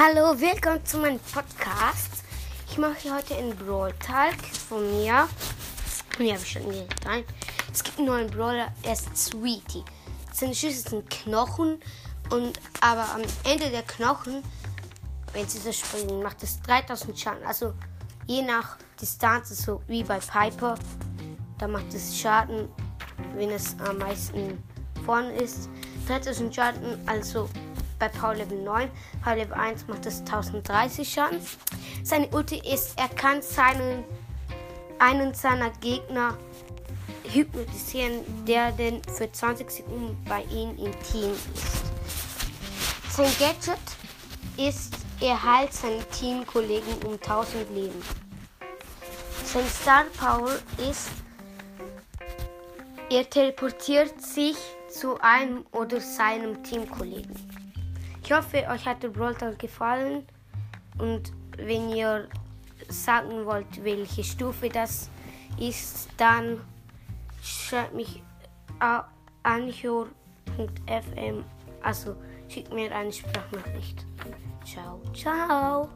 Hallo, willkommen zu meinem Podcast. Ich mache heute einen Brawl Talk von mir. Ja, habe ich schon getan. Es gibt einen neuen Brawler, er ist Sweetie. Seine Schüsse sind Knochen und aber am Ende der Knochen, wenn sie so springen, macht es 3000 Schaden. Also je nach Distanz, so wie bei Piper, da macht es Schaden, wenn es am meisten vorne ist. 3000 Schaden, also bei Power Level 9. Power Level 1 macht es 1030 Schaden. Seine Ulti ist, er kann seinen, einen seiner Gegner hypnotisieren, der denn für 20 Sekunden bei ihm im Team ist. Sein Gadget ist, er heilt seine Teamkollegen um 1000 Leben. Sein Star Power ist, er teleportiert sich zu einem oder seinem Teamkollegen. Ich hoffe, euch hat der Brawl gefallen und wenn ihr sagen wollt, welche Stufe das ist, dann schreibt mich an anchor.fm, also schickt mir eine Sprachnachricht. Ciao, ciao.